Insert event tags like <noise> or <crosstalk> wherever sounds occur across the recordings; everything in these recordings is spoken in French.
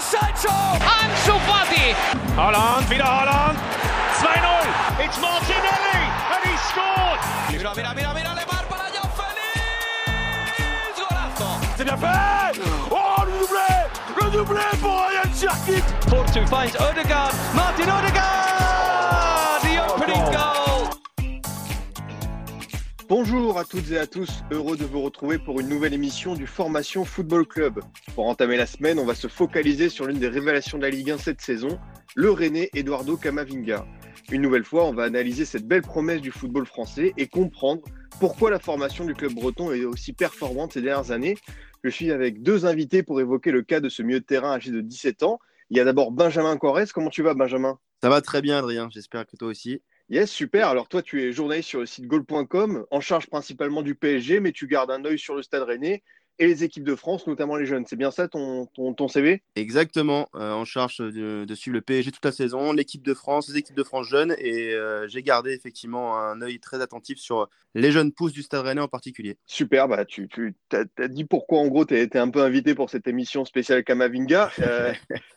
Sancho! Ansu Fati! Holland, wieder Holland! 2-0! It's Martinelli! And he scored! Mira, mira, mira, mira, Lemar para Joao Félix! Golazo! C'est bien fait! Oh, le doublé! Le doublé pour Ryan Cherkit! Porto finds Odegaard. Martin Odegaard! The opening goal! Bonjour à toutes et à tous, heureux de vous retrouver pour une nouvelle émission du Formation Football Club. Pour entamer la semaine, on va se focaliser sur l'une des révélations de la Ligue 1 cette saison, le René Eduardo Camavinga. Une nouvelle fois, on va analyser cette belle promesse du football français et comprendre pourquoi la formation du club breton est aussi performante ces dernières années. Je suis avec deux invités pour évoquer le cas de ce milieu de terrain âgé de 17 ans. Il y a d'abord Benjamin Corrèze. Comment tu vas, Benjamin? Ça va très bien, Adrien. J'espère que toi aussi. Yes, super. Alors toi, tu es journaliste sur le site goal.com, en charge principalement du PSG, mais tu gardes un œil sur le Stade Rennais et les équipes de France, notamment les jeunes. C'est bien ça ton, ton, ton CV Exactement, euh, en charge de, de, suivre le PSG toute la saison, l'équipe de France, les équipes de France jeunes, et euh, j'ai gardé effectivement un œil très attentif sur les jeunes pousses du Stade Rennais en particulier. Super, bah, tu, tu as, as, dit pourquoi en gros tu as été un peu invité pour cette émission spéciale Kamavinga. <laughs> Euh,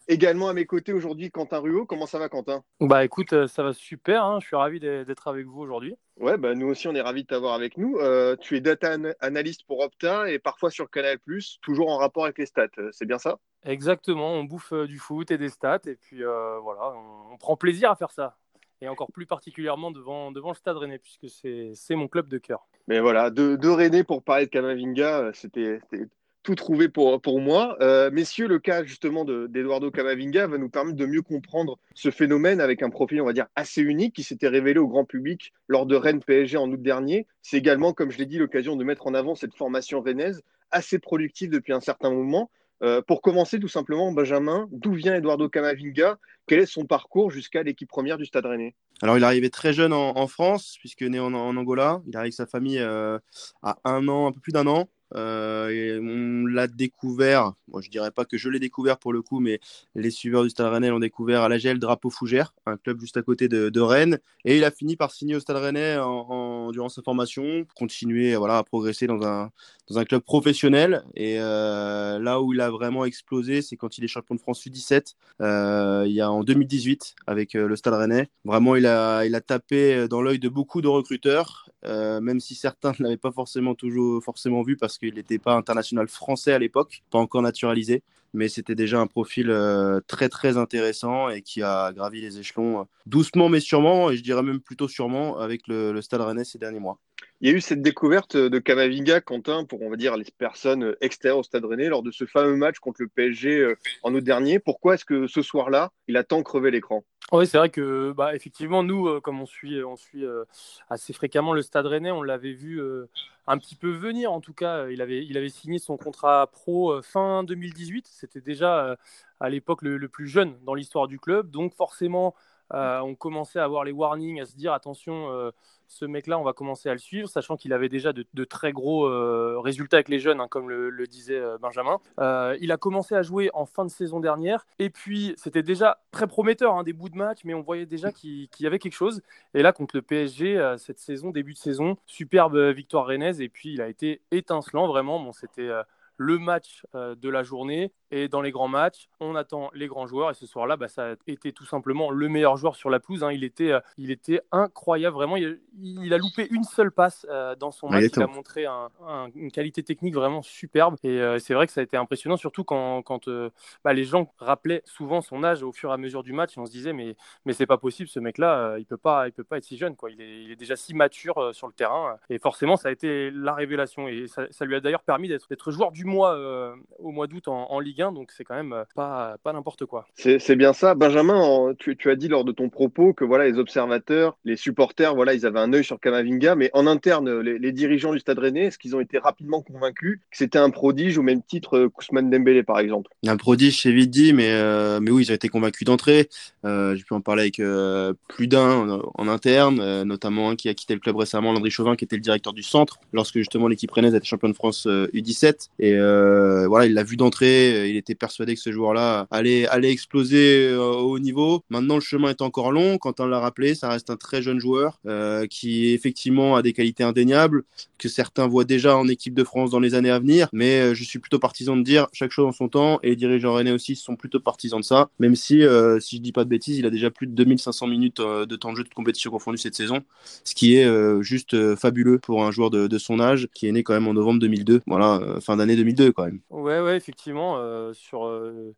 également à mes côtés aujourd'hui, Quentin Ruot. Comment ça va Quentin? Bah écoute, ça va super, hein. je suis ravi d'être avec vous aujourd'hui. Ouais, bah, nous aussi, on est ravis de t'avoir avec nous. Euh, tu es data analyst pour Opta et parfois sur Canal, toujours en rapport avec les stats. C'est bien ça? Exactement, on bouffe euh, du foot et des stats et puis euh, voilà, on, on, prend plaisir à faire ça. Et encore plus particulièrement devant, devant le stade Rennais, puisque c'est mon club de cœur. Mais voilà, de, de Rennais pour parler de Kamavinga, c'était tout trouvé pour, pour moi. Euh, messieurs, le cas justement d'Eduardo Camavinga va nous permettre de mieux comprendre ce phénomène avec un profil, on va dire, assez unique qui s'était révélé au grand public lors de Rennes PSG en août dernier. C'est également, comme je l'ai dit, l'occasion de mettre en avant cette formation rennaise assez productive depuis un certain moment. Euh, pour commencer, tout simplement, Benjamin, d'où vient Eduardo Camavinga? Quel est son parcours jusqu'à l'équipe première du Stade Rennais? Alors, il est arrivé très jeune en, France, puisque né en, Angola. Il est avec sa famille euh, à un an, un peu plus d'un an. Euh, on l'a découvert, moi je dirais pas que je l'ai découvert pour le coup, mais les suiveurs du Stade Rennais l'ont découvert à la GL Drapeau Fougère, un club juste à côté de, Rennes. Et il a fini par signer au Stade Rennais en, durant sa formation, continuer voilà, à progresser dans un, dans un club professionnel. Et euh, là où il a vraiment explosé, c'est quand il est champion de France U17, euh, il y a en 2018 avec le Stade Rennais. Vraiment, il a, il a tapé dans l'œil de beaucoup de recruteurs, même si certains <laughs> ne l'avaient pas forcément toujours forcément vu parce qu'il n'était pas international français à l'époque, pas encore naturalisé mais c'était déjà un profil euh, très très intéressant et qui a gravi les échelons euh, doucement mais sûrement, et je dirais même plutôt sûrement, avec le, le Stade Rennais ces derniers mois. Il y a eu cette découverte de Camavinga, Quentin, pour on va dire les personnes extérieures au Stade Rennais lors de ce fameux match contre le PSG en août dernier. Pourquoi est-ce que ce soir-là, il a tant crevé l'écran? Oui, c'est vrai que, bah, effectivement, nous, euh, comme on suit, euh, assez fréquemment le Stade Rennais, on l'avait vu euh, un petit peu venir. En tout cas, il avait, signé son contrat pro fin 2018. C'était déjà à l'époque le, plus jeune dans l'histoire du club. Donc, forcément, on commençait à avoir les warnings, à se dire attention ce mec-là, on va commencer à le suivre, sachant qu'il avait déjà de, très gros euh, résultats avec les jeunes, hein, comme le, disait euh, Benjamin. Euh, il a commencé à jouer en fin de saison dernière, et puis c'était déjà très prometteur, hein, des bouts de match, mais on voyait déjà qu'il qu y avait quelque chose. Et là, contre le PSG, cette saison, début de saison, superbe victoire rennaise, et puis il a été étincelant, vraiment. Bon, c'était le match de la journée. Et dans les grands matchs, on attend les grands joueurs. Et ce soir-là, bah, ça a été tout simplement le meilleur joueur sur la pelouse. Hein. Il, était, euh, il était incroyable, vraiment. Il, il, a loupé une seule passe euh, dans son match. Il a montré un, un, une qualité technique vraiment superbe. Et euh, c'est vrai que ça a été impressionnant, surtout quand, quand bah, les gens rappelaient souvent son âge au fur et à mesure du match. Et on se disait, mais, mais c'est pas possible, ce mec-là, il peut pas, il peut pas être si jeune. Quoi. Il, est, il est déjà si mature sur le terrain. Et forcément, ça a été la révélation. Et ça, ça lui a d'ailleurs permis d'être joueur du mois au mois d'août en, en Ligue 1. Donc c'est quand même pas, pas n'importe quoi. C'est bien ça. Benjamin, tu, tu, as dit lors de ton propos que voilà, les observateurs, les supporters, voilà, ils avaient un œil sur Kamavinga, mais en interne, les, les dirigeants du Stade Rennais, est-ce qu'ils ont été rapidement convaincus que c'était un prodige au même titre Kousman Dembélé, par exemple? Un prodige, c'est vite dit, mais, euh, mais oui, ils ont été convaincus d'entrée. Euh, J'ai pu en parler avec euh, plus d'un en, en, interne, euh, notamment un qui a quitté le club récemment, Landry Chauvin, qui était le directeur du centre, lorsque justement l'équipe rennaise était championne de France U17. Et voilà, il l'a vu d'entrée, il était persuadé que ce joueur-là allait, allait exploser au haut niveau. Maintenant, le chemin est encore long. Quand on l'a rappelé, ça reste un très jeune joueur qui effectivement a des qualités indéniables, que certains voient déjà en équipe de France dans les années à venir. Mais je suis plutôt partisan de dire chaque chose en son temps et les dirigeants rennais aussi sont plutôt partisans de ça. Même si, si je dis pas de bêtises, il a déjà plus de 2500 minutes de temps de jeu de compétition confondu cette saison, ce qui est juste fabuleux pour un joueur de, son âge qui est né quand même en novembre 2002. Voilà, fin d'année 2002 quand même. Ouais, ouais, effectivement, sur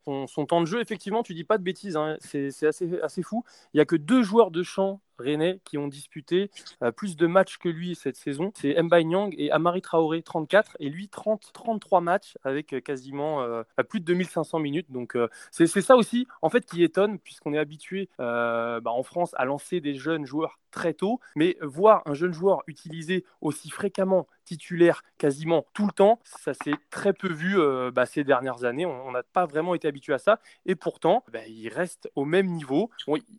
son, temps de jeu, effectivement, tu dis pas de bêtises, hein. c'est assez, assez fou. Il y a que deux joueurs de champ Rennais qui ont disputé euh, plus de matchs que lui cette saison. C'est Mbaye Nyang et Amari Traoré, 34, et lui 30, 33 matchs avec euh, quasiment euh, plus de 2500 minutes. Donc c'est ça aussi, en fait, qui étonne, puisqu'on est habitué bah, en France à lancer des jeunes joueurs très tôt, mais voir un jeune joueur utilisé aussi fréquemment titulaire quasiment tout le temps, ça s'est très peu vu bah, ces dernières années. On n'a pas vraiment été habitué à ça, et pourtant, bah, il reste au même niveau.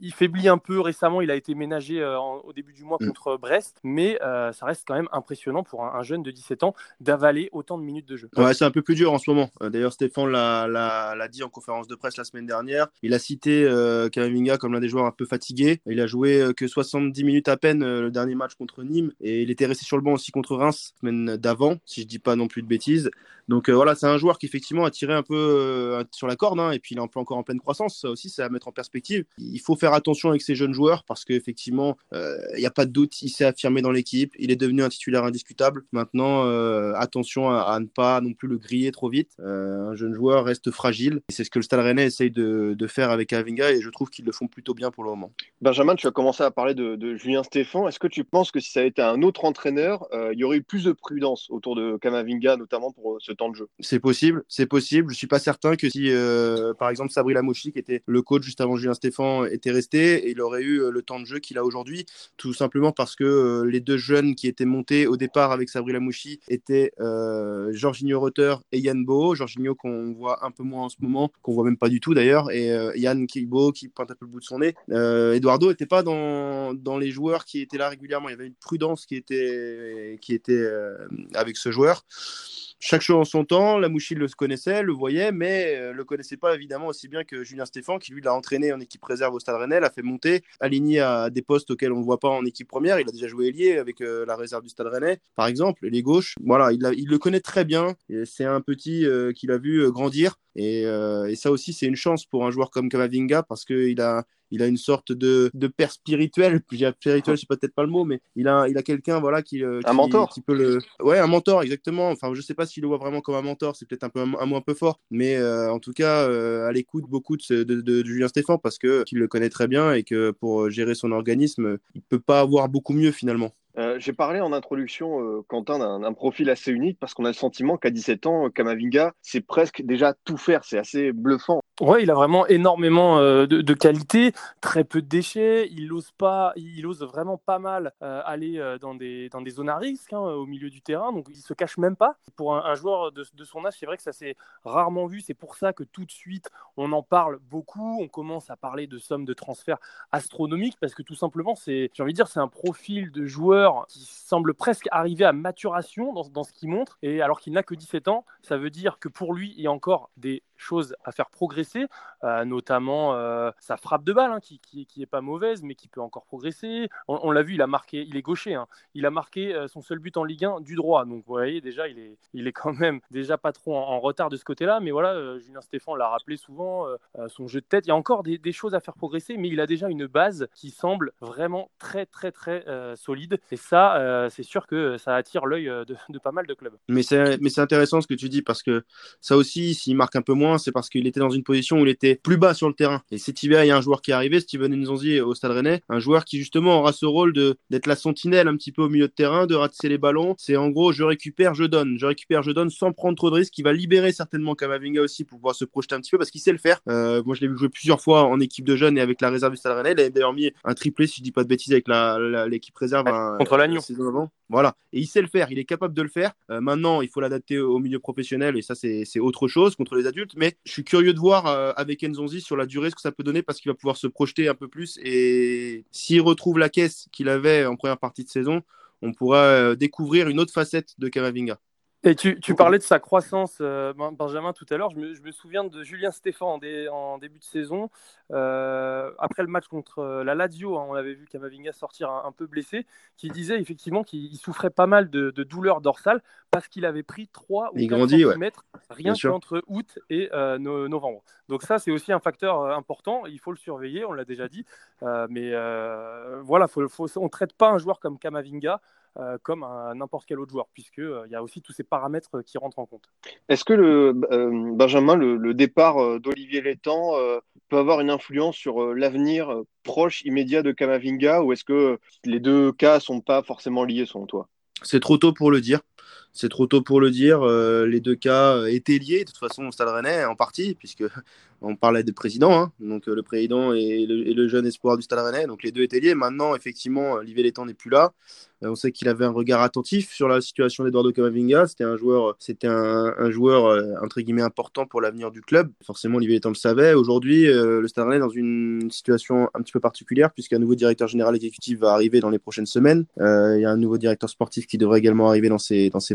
il faiblit un peu récemment, il a été ménagé euh, au début du mois mm. contre Brest, mais euh, ça reste quand même impressionnant pour un, jeune de 17 ans d'avaler autant de minutes de jeu. Ouais, c'est un peu plus dur en ce moment. Euh, d'ailleurs, Stéphane l'a dit en conférence de presse la semaine dernière. Il a cité Kamavinga comme l'un des joueurs un peu fatigués. Il a joué que 70 minutes à peine le dernier match contre Nîmes et il était resté sur le banc aussi contre Reims la semaine d'avant, si je dis pas non plus de bêtises. Donc voilà, c'est un joueur qui effectivement a tiré un peu sur la corde hein, et puis il est encore en pleine croissance. Ça aussi, c'est à mettre en perspective. Il faut faire attention avec ces jeunes joueurs parce que effectivement, il euh, n'y a pas de doute, il s'est affirmé dans l'équipe, il est devenu un titulaire indiscutable. Maintenant, euh, attention à, ne pas non plus le griller trop vite. Euh, un jeune joueur reste fragile. C'est ce que le Stade Rennais essaye de, faire avec Avinga et je trouve qu'ils le font plutôt bien pour le moment. Benjamin, tu as commencé à parler de, Julien Stéphan. Est-ce que tu penses que si ça avait été un autre entraîneur, il y aurait eu plus de prudence autour de Kamavinga, notamment pour ce temps de jeu? C'est possible, c'est possible. Je suis pas certain que si, par exemple, Sabri Lamouchi, qui était le coach juste avant Julien Stéphan, était resté, il aurait eu le temps de jeu qu'il a aujourd'hui, tout simplement parce que euh, les deux jeunes qui étaient montés au départ avec Sabri Lamouchi étaient euh, Jorginho Rotter et Yann Bo. Jorginho qu'on voit un peu moins en ce moment, qu'on voit même pas du tout d'ailleurs, et euh, Yann Kibo qui pointe un peu le bout de son nez. Eduardo n'était pas dans, dans les joueurs qui étaient là régulièrement. Il y avait une prudence qui était, qui était avec ce joueur chaque chose en son temps. La Mouchi le connaissait, le voyait, mais euh, le connaissait pas évidemment aussi bien que Julien Stéphan, qui lui l'a entraîné en équipe réserve au Stade Rennais, l'a fait monter, aligné à des postes auxquels on ne voit pas en équipe première. Il a déjà joué ailier avec euh, la réserve du Stade Rennais, par exemple, les gauches. Voilà, il, il le connaît très bien. C'est un petit euh, qu'il a vu grandir. Et, et ça aussi, c'est une chance pour un joueur comme Kamavinga parce qu'il a, il a une sorte de, de père spirituel. Spirituel, <laughs> c'est peut-être pas le mot, mais il a, il a quelqu'un voilà, qui, euh, un mentor. qui peut le. Ouais, un mentor, exactement. Enfin, je sais pas s'il le voit vraiment comme un mentor, c'est peut-être un, peu, un, mot un peu fort, mais euh, en tout cas, euh, à l'écoute beaucoup de, de, Julien Stéphane parce qu'il le connaît très bien et que pour gérer son organisme, il peut pas avoir beaucoup mieux finalement. J'ai parlé en introduction, Quentin, d'un profil assez unique parce qu'on a le sentiment qu'à 17 ans, Kamavinga, c'est presque déjà tout faire. C'est assez bluffant. Ouais, il a vraiment énormément euh, de, qualité, très peu de déchets. Il ose pas, il ose vraiment pas mal euh, aller euh, dans des dans des zones à risque hein, au milieu du terrain. Donc il se cache même pas. Pour un, joueur de, de, son âge, c'est vrai que ça s'est rarement vu. C'est pour ça que tout de suite on en parle beaucoup. On commence à parler de sommes de transfert astronomiques parce que tout simplement c'est, j'ai envie de dire, c'est un profil de joueur qui semble presque arriver à maturation dans, dans ce qu'il montre. Et alors qu'il n'a que 17 ans, ça veut dire que pour lui il y a encore des choses à faire progresser, euh, notamment euh, sa frappe de balle, hein, qui, qui, est pas mauvaise, mais qui peut encore progresser. On, l'a vu, il a marqué, il est gaucher, hein. il a marqué euh, son seul but en Ligue 1 du droit. Donc vous voyez, déjà, il est, quand même déjà pas trop en, retard de ce côté-là. Mais voilà, Julien Stéphane l'a rappelé souvent, son jeu de tête, il y a encore des, choses à faire progresser, mais il a déjà une base qui semble vraiment très, très, très solide. Et ça, c'est sûr que ça attire l'œil de, pas mal de clubs. Mais c'est intéressant ce que tu dis, parce que ça aussi, s'il marque un peu moins, c'est parce qu'il était dans une position où il était plus bas sur le terrain. Et cet hiver, il y a un joueur qui est arrivé, Steven Nzonzi au Stade Rennais, un joueur qui justement aura ce rôle de d'être la sentinelle un petit peu au milieu de terrain, de ratisser les ballons. C'est en gros, je récupère, je donne, je récupère, je donne, sans prendre trop de risques. Il va libérer certainement Kamavinga aussi pour pouvoir se projeter un petit peu parce qu'il sait le faire. Euh, moi, je l'ai vu jouer plusieurs fois en équipe de jeunes et avec la réserve du Stade Rennais. Il a d'ailleurs mis un triplé, si je dis pas de bêtises, avec l'équipe réserve contre l'Agneau. Voilà, et il sait le faire, il est capable de le faire. Euh, maintenant, il faut l'adapter au milieu professionnel et ça, c'est autre chose contre les adultes. Mais je suis curieux de voir euh, avec Nzonzi sur la durée ce que ça peut donner parce qu'il va pouvoir se projeter un peu plus. Et s'il retrouve la caisse qu'il avait en première partie de saison, on pourra euh, découvrir une autre facette de Kamavinga. Et tu, tu, parlais de sa croissance, euh, Benjamin, tout à l'heure. Je me, je me, souviens de Julien Stéphan en, dé, en début de saison. Euh, après le match contre euh, la Lazio, hein, on avait vu Kamavinga sortir un, un peu blessé, qui disait effectivement qu'il souffrait pas mal de, de douleurs dorsales parce qu'il avait pris 3 ou 4 grandit, cm ouais. rien qu'entre août et euh, no, novembre. Donc ça, c'est aussi un facteur important. Il faut le surveiller, on l'a déjà dit. Mais voilà, faut, faut, on ne traite pas un joueur comme Kamavinga euh, comme n'importe quel autre joueur, puisqu'il il y a aussi tous ces paramètres qui rentrent en compte. Est-ce que le, euh, Benjamin, le, le départ d'Olivier Létang euh, peut avoir une influence sur l'avenir proche, immédiat de Kamavinga, ou est-ce que les deux cas sont pas forcément liés selon toi? C'est trop tôt pour le dire. C'est trop tôt pour le dire. Euh, les deux cas étaient liés de toute façon au Stade Rennais en partie, puisque <laughs> on parlait des présidents, hein, donc euh, le président et le, jeune espoir du Stade Rennais, donc les deux étaient liés. Maintenant, effectivement, Olivier Létang n'est plus là. Euh, on sait qu'il avait un regard attentif sur la situation d'Eduardo Camavinga. C'était un joueur, c'était un, joueur euh, entre guillemets important pour l'avenir du club. Forcément, Olivier Létang le savait. Aujourd'hui, euh, le Stade Rennais est dans une situation un petit peu particulière puisqu'un nouveau directeur général exécutif va arriver dans les prochaines semaines. Il y a un nouveau directeur sportif qui devrait également arriver dans ses dans ses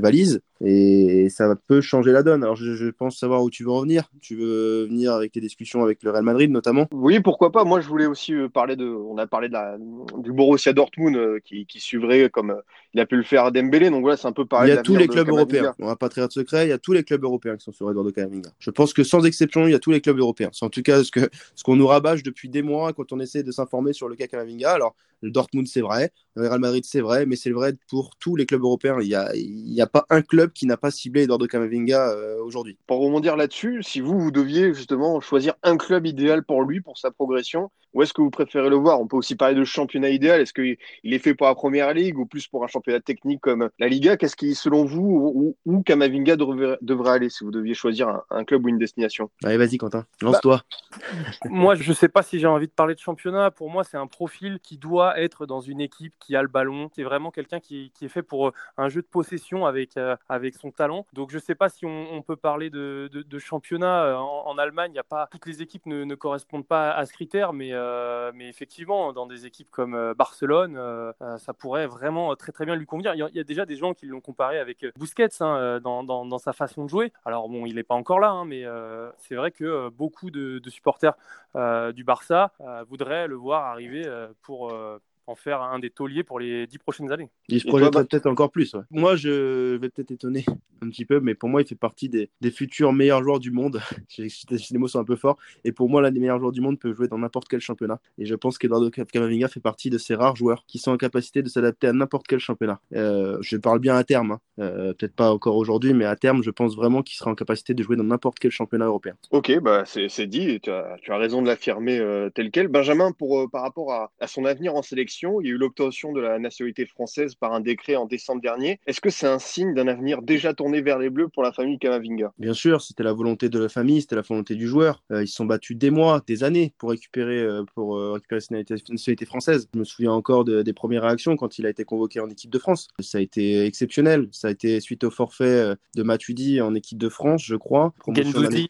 et ça peut changer la donne. Alors, je, je pense savoir où tu veux en venir. Tu veux venir avec tes discussions avec le Real Madrid notamment? Oui, pourquoi pas. Moi, je voulais aussi parler de. On a parlé de la, du Borussia Dortmund qui, qui suivrait comme il a pu le faire à Dembélé. Donc voilà, c'est un peu pareil. Il y a tous les clubs européens. On va pas trahir de secret. Il y a tous les clubs européens qui sont sur Eduardo Camavinga. Je pense que sans exception, il y a tous les clubs européens. C'est en tout cas ce que ce qu'on nous rabâche depuis des mois quand on essaie de s'informer sur le cas Camavinga. Alors le Dortmund, c'est vrai. Le Real Madrid, c'est vrai. Mais c'est vrai pour tous les clubs européens. Il n'y a, pas un club qui n'a pas ciblé Eduardo Camavinga euh, aujourd'hui. Pour rebondir là-dessus, si vous, vous deviez justement choisir un club idéal pour lui, pour sa progression, où est-ce que vous préférez le voir? On peut aussi parler de championnat idéal. Est-ce qu'il est fait pour la première ligue ou plus pour un championnat technique comme la Liga? Qu'est-ce qui, selon vous, où, où Kamavinga devrait, devrait, aller si vous deviez choisir un, un club ou une destination? Allez, vas-y, Quentin, lance-toi. Bah, <laughs> moi, je ne sais pas si j'ai envie de parler de championnat. Pour moi, c'est un profil qui doit être dans une équipe qui a le ballon. C'est vraiment quelqu'un qui, qui, est fait pour un jeu de possession avec, euh, avec son talent. Donc, je ne sais pas si on, on peut parler de, de, de championnat. En, en Allemagne, y a pas, toutes les équipes ne, ne correspondent pas à ce critère, mais euh, mais effectivement, dans des équipes comme euh, Barcelone, euh, ça pourrait vraiment très très bien lui convenir. Il y, a, déjà des gens qui l'ont comparé avec Busquets hein, dans, sa façon de jouer. Alors bon, il n'est pas encore là, hein, mais c'est vrai que beaucoup de supporters du Barça voudraient le voir arriver pour en faire un des tauliers pour les dix prochaines années. Il se projetterait peut-être encore plus. Ouais. Moi, je vais peut-être étonner un petit peu, mais pour moi, il fait partie des, des futurs meilleurs joueurs du monde. <laughs> les mots sont un peu forts. Et pour moi, l'un des meilleurs joueurs du monde peut jouer dans n'importe quel championnat. Et je pense qu'Eduardo Camavinga fait partie de ces rares joueurs qui sont en capacité de s'adapter à n'importe quel championnat. Euh, je parle bien à terme, hein. euh, peut-être pas encore aujourd'hui, mais à terme, je pense vraiment qu'il sera en capacité de jouer dans n'importe quel championnat européen. Ok, bah c'est dit. Tu as, tu as, raison de l'affirmer euh, tel quel. Benjamin, pour, par rapport à, à son avenir en sélection, il y a eu l'obtention de la nationalité française par un décret en décembre dernier. Est-ce que c'est un signe d'un avenir déjà tourné vers les Bleus pour la famille Kamavinga Bien sûr, c'était la volonté de la famille, c'était la volonté du joueur. Euh, ils se sont battus des mois, des années pour récupérer, euh, pour euh, récupérer cette nationalité, française. Je me souviens encore de, des premières réactions quand il a été convoqué en équipe de France. Ça a été exceptionnel. Ça a été suite au forfait de Matuidi en équipe de France, je crois. Gendouzi,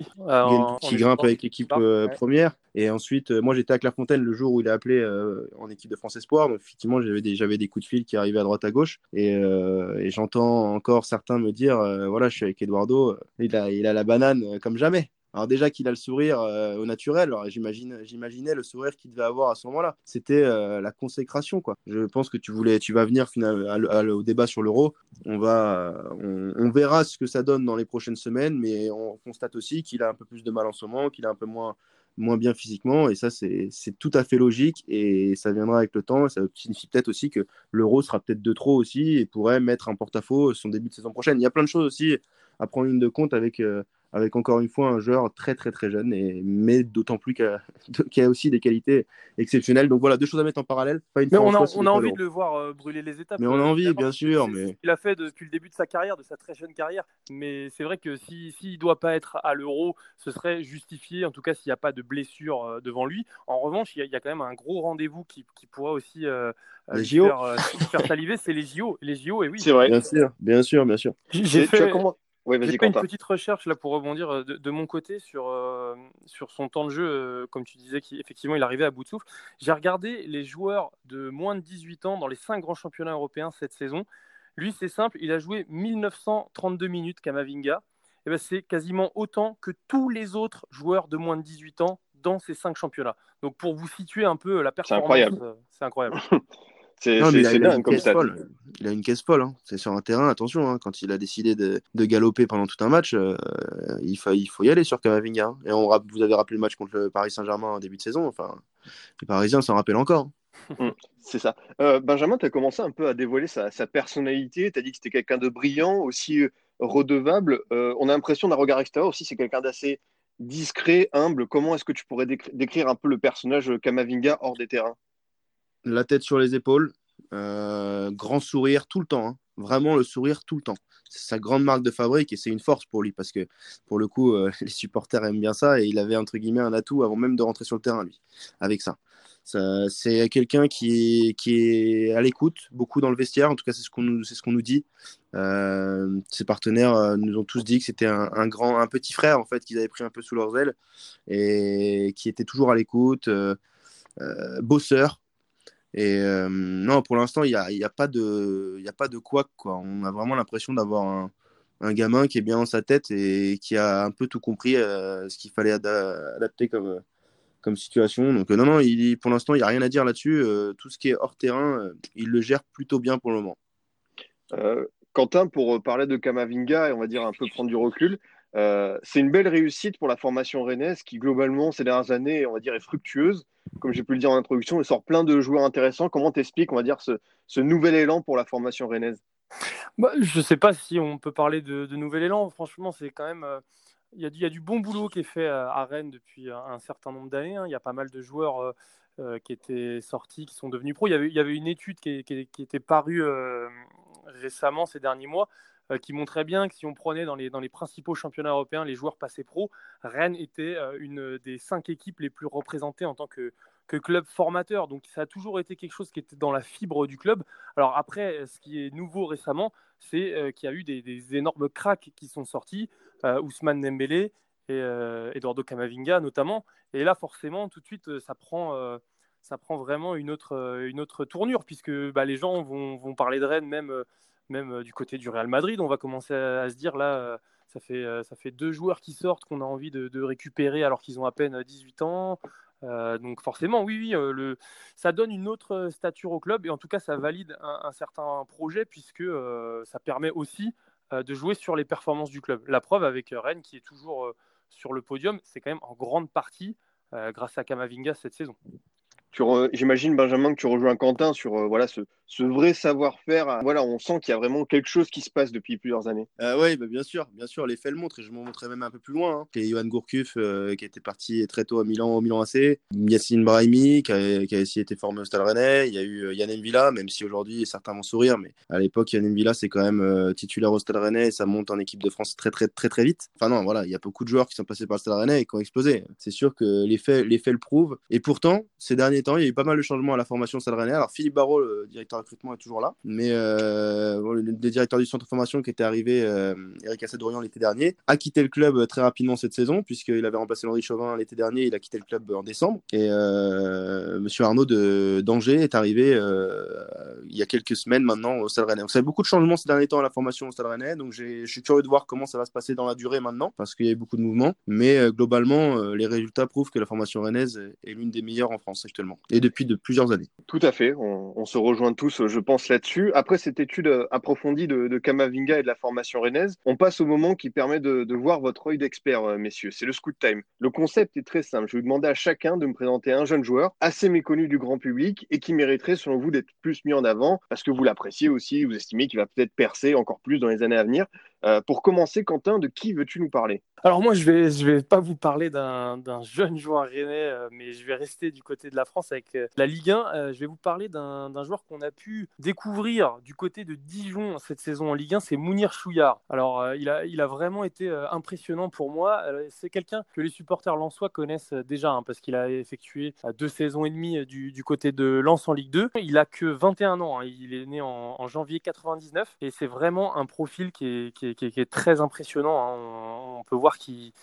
qui grimpe avec l'équipe ouais. première. Et ensuite, moi j'étais à Clairefontaine le jour où il a appelé euh, en équipe de France Espoir. Effectivement, j'avais des, des coups de fil qui arrivaient à droite à gauche. Et, euh, j'entends encore certains me dire euh, voilà, je suis avec Eduardo, il a, il a la banane comme jamais. Alors déjà qu'il a le sourire euh, au naturel, j'imaginais le sourire qu'il devait avoir à ce moment-là. C'était euh, la consécration, quoi. Je pense que tu voulais, tu vas venir au débat sur l'euro. On va, on, on, verra ce que ça donne dans les prochaines semaines, mais on constate aussi qu'il a un peu plus de mal en ce moment, qu'il a un peu moins moins bien physiquement. Et ça, c'est tout à fait logique. Et ça viendra avec le temps. Ça signifie peut-être aussi que l'euro sera peut-être de trop aussi et pourrait mettre en porte-à-faux son début de saison prochaine. Il y a plein de choses aussi à prendre une de compte avec, euh, avec encore une fois un joueur très très très jeune, et, mais d'autant plus <laughs> qu'il a, qu a, aussi des qualités exceptionnelles. Donc voilà, deux choses à mettre en parallèle. Pas une mais on a, on a envie de le voir euh, brûler les étapes. Mais on a envie, euh, bien sûr. Mais... Il a fait depuis le début de sa carrière, de sa très jeune carrière. Mais c'est vrai que s'il si, si ne doit pas être à l'euro, ce serait justifié, en tout cas s'il n'y a pas de blessure euh, devant lui. En revanche, il y, a, il y a quand même un gros rendez-vous qui, qui pourra aussi euh. Faire, euh, faire saliver, c'est les JO. Les JO, et oui. C'est vrai. Bien sûr, bien sûr, bien sûr. J'ai fait... Oui, J'ai fait une petite recherche là pour rebondir de, de mon côté sur, euh, sur son temps de jeu, euh, comme tu disais qu'effectivement il arrivait à bout de souffle. J'ai regardé les joueurs de moins de 18 ans dans les cinq grands championnats européens cette saison. Lui, c'est simple, il a joué 1932 minutes, Kamavinga. Et ben, c'est quasiment autant que tous les autres joueurs de moins de 18 ans dans ces cinq championnats. Donc pour vous situer un peu la performance, c'est incroyable. C'est <laughs> dingue comme ça. Il a une caisse folle. Hein. C'est sur un terrain, attention, hein. quand il a décidé de, de, galoper pendant tout un match, euh, il, faut, il faut y aller sur Kamavinga. Hein. Et on, vous avez rappelé le match contre le Paris Saint-Germain en début de saison. Enfin, les Parisiens s'en rappellent encore. Mm, c'est ça. Euh, Benjamin, tu as commencé un peu à dévoiler sa, sa personnalité. Tu as dit que c'était quelqu'un de brillant, aussi euh, redevable. on a l'impression d'un regard extérieur aussi, c'est quelqu'un d'assez discret, humble. Comment est-ce que tu pourrais décrire un peu le personnage Kamavinga hors des terrains? La tête sur les épaules, euh, grand sourire tout le temps. Hein. Vraiment le sourire tout le temps. C'est sa grande marque de fabrique et c'est une force pour lui parce que pour le coup, euh, <laughs> les supporters aiment bien ça et il avait entre guillemets un atout avant même de rentrer sur le terrain, lui, avec ça. c'est quelqu'un qui est, qui est à l'écoute, beaucoup dans le vestiaire, en tout cas c'est ce qu'on nous, ce nous dit. Euh, ses partenaires nous ont tous dit que c'était un, grand, un petit frère en fait qu'ils avaient pris un peu sous leurs ailes et qui était toujours à l'écoute, bosseur, et euh, non, pour l'instant, il n'y a, a, pas de, a pas de quoi, quoi. On a vraiment l'impression d'avoir un, gamin qui est bien dans sa tête et qui a un peu tout compris euh, ce qu'il fallait adapter comme, comme situation. Donc, euh, non, non, pour l'instant, il n'y a rien à dire là-dessus. tout ce qui est hors terrain, il le gère plutôt bien pour le moment. Quentin, pour parler de Kamavinga et on va dire un peu prendre du recul, c'est une belle réussite pour la formation rennaise qui, globalement, ces dernières années, on va dire, est fructueuse comme j'ai pu le dire en introduction, il sort plein de joueurs intéressants. Comment t'expliques, on va dire, ce, nouvel élan pour la formation rennaise? Bah, Je ne sais pas si on peut parler de, nouvel élan. Franchement, c'est quand même. Euh, il y, a du bon boulot qui est fait à Rennes depuis un, certain nombre d'années. Hein. Il y a pas mal de joueurs euh, euh, qui étaient sortis, qui sont devenus pros. Il y avait une étude qui, était parue récemment, ces derniers mois, qui montrait bien que si on prenait dans les, dans les principaux championnats européens les joueurs passés pro, Rennes était une des cinq équipes les plus représentées en tant que, que club formateur. Donc ça a toujours été quelque chose qui était dans la fibre du club. Alors après, ce qui est nouveau récemment, c'est euh, qu'il y a eu des, énormes cracks qui sont sortis, euh, Ousmane Dembélé et euh, Eduardo Camavinga notamment. Et là, forcément, tout de suite, ça prend, ça prend vraiment une autre, une autre tournure, puisque bah, les gens vont, vont, parler de Rennes même, même du côté du Real Madrid. On va commencer à, se dire là... Ça fait, ça fait deux joueurs qui sortent qu'on a envie de, récupérer alors qu'ils ont à peine 18 ans. Euh, donc forcément, oui, oui, euh, ça donne une autre stature au club et en tout cas, ça valide un, certain projet puisque euh, ça permet aussi de jouer sur les performances du club. La preuve avec Rennes qui est toujours sur le podium, c'est quand même en grande partie grâce à Kamavinga cette saison. J'imagine, Benjamin, que tu rejoins Quentin sur euh, voilà, ce, ce vrai savoir-faire. Voilà, on sent qu'il y a vraiment quelque chose qui se passe depuis plusieurs années. Euh, oui, bah, bien sûr, bien sûr, les faits le montrent et je m'en montrais même un peu plus loin. Hein. C'est Johan Gourcuff euh, qui était parti très tôt à Milan, au Milan AC. Yacine Brahimi qui a, qui aussi été formé au Stade Rennais. Il y a eu Yann Villa, même si aujourd'hui certains vont sourire, mais à l'époque, Yann Villa, c'est quand même titulaire au Stade Rennais et ça monte en équipe de France très, très, très, très vite. Enfin, non, voilà, il y a beaucoup de joueurs qui sont passés par le Stade Rennais et qui ont explosé. C'est sûr que les faits, le prouvent. Et pourtant, ces derniers temps, il y a eu pas mal de changements à la formation Stade Rennais. Alors, Philippe Barrault, le directeur recrutement, est toujours là. Mais euh, le, directeur du centre de formation qui était arrivé, euh, Eric Assadorian, l'été dernier, a quitté le club très rapidement cette saison, puisqu'il avait remplacé Henri Chauvin l'été dernier. Il a quitté le club en décembre. Et euh, monsieur Arnaud d'Angers est arrivé il y a quelques semaines maintenant au Stade Rennais. Donc, ça a beaucoup de changements ces derniers temps à la formation au Stade Rennais. Donc, je suis curieux de voir comment ça va se passer dans la durée maintenant, parce qu'il y a eu beaucoup de mouvements. Mais globalement, les résultats prouvent que la formation rennaise est l'une des meilleures en France actuellement. Et depuis de plusieurs années. Tout à fait. On, se rejoint tous, je pense, là-dessus. Après cette étude euh, approfondie de, de, Kamavinga et de la formation rennaise, on passe au moment qui permet de, voir votre œil d'expert, euh, messieurs. C'est le scoot time. Le concept est très simple. Je vais vous demander à chacun de me présenter un jeune joueur assez méconnu du grand public et qui mériterait, selon vous, d'être plus mis en avant parce que vous l'appréciez aussi, vous estimez qu'il va peut-être percer encore plus dans les années à venir. Euh, pour commencer, Quentin, de qui veux-tu nous parler? Alors moi, je vais, je vais pas vous parler d'un jeune joueur rennais, euh, mais je vais rester du côté de la France avec euh, la Ligue 1. je vais vous parler d'un joueur qu'on a pu découvrir du côté de Dijon cette saison en Ligue 1, c'est Mounir Chouillard. Alors, il, a, il a vraiment été impressionnant pour moi. c'est quelqu'un que les supporters lensois connaissent déjà, hein, parce qu'il a effectué deux saisons et demie du, du, côté de Lens en Ligue 2. Il a que 21 ans, hein. il est né en, janvier 99, et c'est vraiment un profil qui est qui est, très impressionnant. Hein. On, peut voir qu'il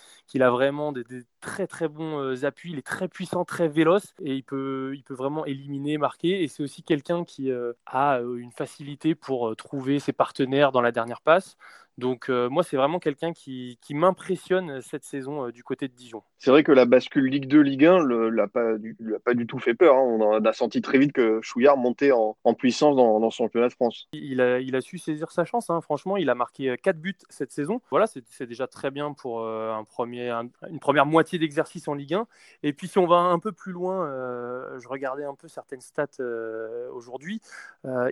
a vraiment des, très très bons appuis, il est très puissant, très véloce et il peut, il peut vraiment éliminer, marquer. Et c'est aussi quelqu'un qui a une facilité pour trouver ses partenaires dans la dernière passe. Donc euh, moi, c'est vraiment quelqu'un qui, m'impressionne euh, cette saison euh, du côté de Dijon. C'est vrai que la bascule Ligue 2, Ligue 1 ne l'a pas, pas, du tout fait peur. Hein. On a senti très vite que Chouillard montait en, puissance dans, dans, son championnat de France. Il a, il a su saisir sa chance. Hein. Franchement, il a marqué 4 buts cette saison. Voilà, c'est déjà très bien pour un premier, une première moitié d'exercice en Ligue 1. Et puis si on va un peu plus loin, je regardais un peu certaines stats aujourd'hui.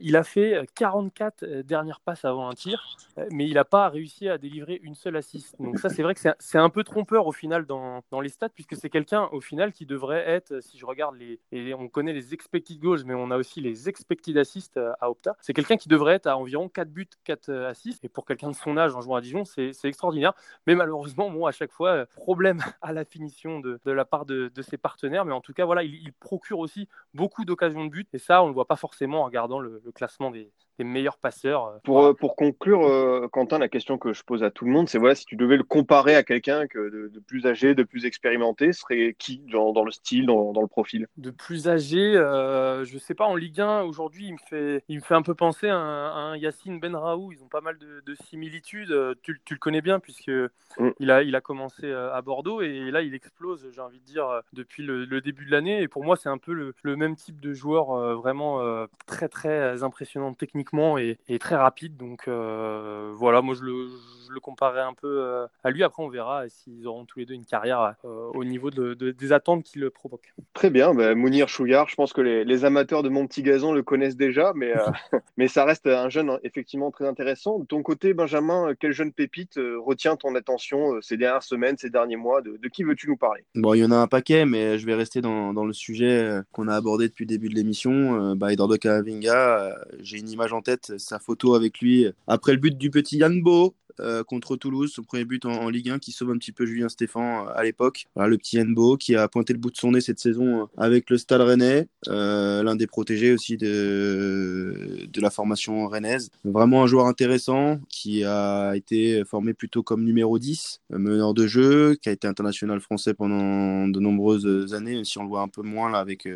il a fait 44 dernières passes avant un tir, mais il a pas réussi à délivrer une seule assist. Donc ça, c'est vrai que c'est un peu trompeur au final dans, les stats, puisque c'est quelqu'un au final qui devrait être, si je regarde les, et on connaît les expected goals, mais on a aussi les expected assists euh, à Opta, c'est quelqu'un qui devrait être à environ 4 buts, 4 euh, assists. Et pour quelqu'un de son âge en jouant à Dijon, c'est extraordinaire. Mais malheureusement, bon, à chaque fois, euh, problème <laughs> à la finition de, la part de, ses partenaires. Mais en tout cas, voilà, il, procure aussi beaucoup d'occasions de but. Et ça, on ne le voit pas forcément en regardant le classement des, des meilleurs passeurs. Pour, pour conclure, Quentin, la question que je pose à tout le monde, c'est voilà, si tu devais le comparer à quelqu'un de, de, plus âgé, de plus expérimenté, serait qui dans, dans le style, dans, dans, le profil? De plus âgé, euh, je sais pas, en Ligue 1, aujourd'hui, il, me fait, il me fait un peu penser à un, Yacine Benraou. Ils ont pas mal de, de similitudes. Euh, tu, tu, le connais bien, puisque mm. il, a, il a commencé euh, à Bordeaux et là, il explose, j'ai envie de dire, euh, depuis le, le début de l'année. Et pour moi, c'est un peu le, le, même type de joueur, vraiment très, très impressionnant techniquement et, très rapide. Donc voilà, moi, je le, je le comparerais un peu euh, à lui. Après, on verra s'ils auront tous les deux une carrière euh, au niveau de, des attentes qu'il le provoque. Très bien. Bah, Mounir Chouillard, je pense que les, amateurs de mon petit gazon le connaissent déjà, mais, euh, <laughs> mais ça reste un jeune effectivement très intéressant. De ton côté, Benjamin, quel jeune pépite retient ton attention ces dernières semaines, ces derniers mois? De, qui veux-tu nous parler? Bon, il y en a un paquet, mais je vais rester dans, dans le sujet qu'on a abordé depuis le début de l'émission. Bah, Eduardo Camavinga, j'ai une image en tête, sa photo avec lui après le but du petit Yann Bo, euh, contre Toulouse, son premier but en, Ligue 1 qui sauve un petit peu Julien Stéphan euh, à l'époque. le petit Enbo qui a pointé le bout de son nez cette saison euh, avec le Stade Rennais, l'un des protégés aussi de, la formation rennaise. Vraiment un joueur intéressant qui a été formé plutôt comme numéro 10, meneur de jeu, qui a été international français pendant de nombreuses années, si on le voit un peu moins là avec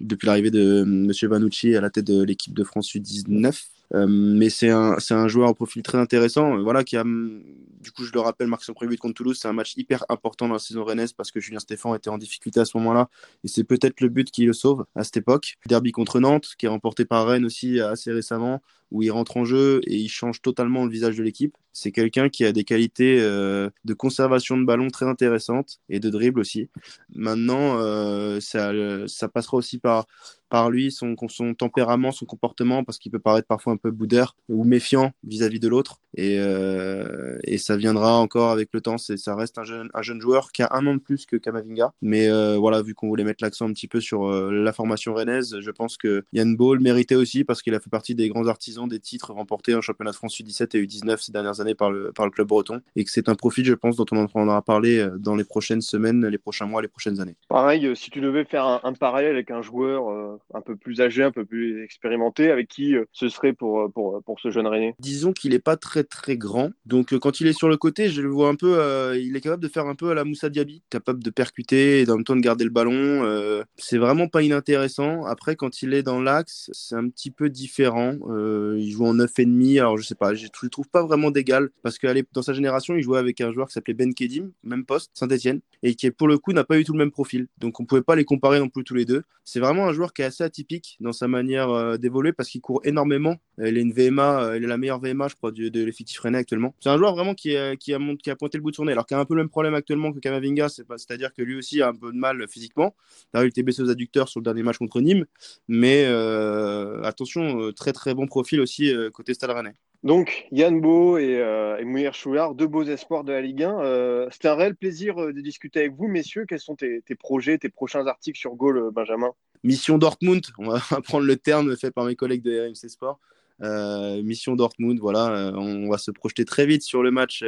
depuis l'arrivée de M. Vanucci à la tête de l'équipe de France U19. Euh, mais c'est un, un joueur au profil très intéressant, euh, voilà, qui a, du coup, je le rappelle, marqué son premier but contre Toulouse. C'est un match hyper important dans la saison rennaise parce que Julien Stéphan était en difficulté à ce moment-là. Et c'est peut-être le but qui le sauve à cette époque. Derby contre Nantes, qui est remporté par Rennes aussi assez récemment, où il rentre en jeu et il change totalement le visage de l'équipe. C'est quelqu'un qui a des qualités euh, de conservation de ballon très intéressantes et de dribble aussi. Maintenant, ça, ça passera aussi par par lui, son, son tempérament, son comportement, parce qu'il peut paraître parfois un peu boudeur ou méfiant vis-à-vis de l'autre. Et, euh, et, ça viendra encore avec le temps. Ça reste un jeune, un jeune joueur qui a un an de plus que Kamavinga. Mais euh, voilà, vu qu'on voulait mettre l'accent un petit peu sur euh, la formation rennaise, je pense que Yann Ball méritait aussi parce qu'il a fait partie des grands artisans des titres remportés en championnat de France U17 et U19 ces dernières années par le, par le club breton. Et que c'est un profil, je pense, dont on en aura parlé dans les prochaines semaines, les prochains mois, les prochaines années. Pareil, si tu devais faire un, un parallèle avec un joueur un peu plus âgé, un peu plus expérimenté, avec qui euh, ce serait pour, euh, pour, pour ce jeune René? Disons qu'il n'est pas très très grand. Donc euh, quand il est sur le côté, je le vois un peu, il est capable de faire un peu à la Moussa Diaby, capable de percuter et en même temps de garder le ballon. c'est vraiment pas inintéressant. Après, quand il est dans l'axe, c'est un petit peu différent. Il joue en 9,5. Alors je sais pas, je le trouve pas vraiment d'égal parce que dans sa génération, il jouait avec un joueur qui s'appelait Ben Kedim, même poste, Saint-Etienne, et qui pour le coup n'a pas eu tout le même profil. Donc on pouvait pas les comparer non plus tous les deux. C'est vraiment un joueur qui est assez atypique dans sa manière euh, d'évoluer parce qu'il court énormément. Il a une VMA, euh, il est la meilleure VMA, je crois, de, de l'effectif rennais actuellement. C'est un joueur vraiment qui, a, qui, a, qui a pointé le bout de son nez, alors qu'il a un peu le même problème actuellement que Kamavinga, c'est-à-dire que lui aussi a un peu de mal physiquement. Il a été blessé aux adducteurs sur le dernier match contre Nîmes, mais euh, attention, très très bon profil aussi côté Stade Rennais. Donc, Yann Beau et, euh, et Chouard, deux beaux espoirs de la Ligue 1. Euh, C'était un réel plaisir de discuter avec vous, messieurs. Quels sont tes, tes projets, tes prochains articles sur Gaulle, Benjamin? Mission Dortmund, on va <laughs> prendre le terme fait par mes collègues de RMC Sport. Mission Dortmund, voilà, on va se projeter très vite sur le match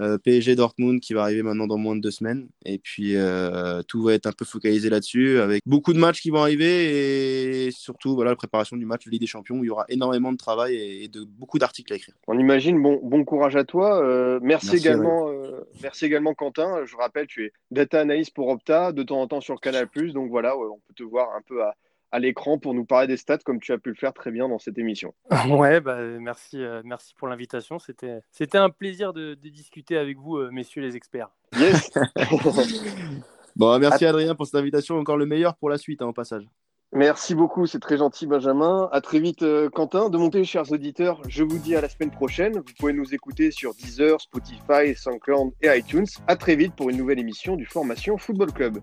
euh, PSG Dortmund qui va arriver maintenant dans moins de deux semaines. Et puis euh, tout va être un peu focalisé là-dessus avec beaucoup de matchs qui vont arriver et surtout voilà, la préparation du match de Ligue des Champions où il y aura énormément de travail et, de beaucoup d'articles à écrire. On imagine, bon, bon courage à toi. Euh, merci, également, merci également Quentin. Je rappelle, tu es data analyst pour Opta, de temps en temps sur Canal+. Donc voilà, on peut te voir un peu à, à l'écran pour nous parler des stats comme tu as pu le faire très bien dans cette émission. <laughs> Ouais, bah, merci, euh, merci pour l'invitation. C'était, c'était un plaisir de, discuter avec vous, euh, messieurs les experts. Yes. <laughs> bon, merci Adrien pour cette invitation. Encore le meilleur pour la suite, en hein, passage. Merci beaucoup, c'est très gentil Benjamin. À très vite euh, Quentin. De monter, chers auditeurs, je vous dis à la semaine prochaine. Vous pouvez nous écouter sur Deezer, Spotify, SoundCloud et iTunes. À très vite pour une nouvelle émission du Formation Football Club.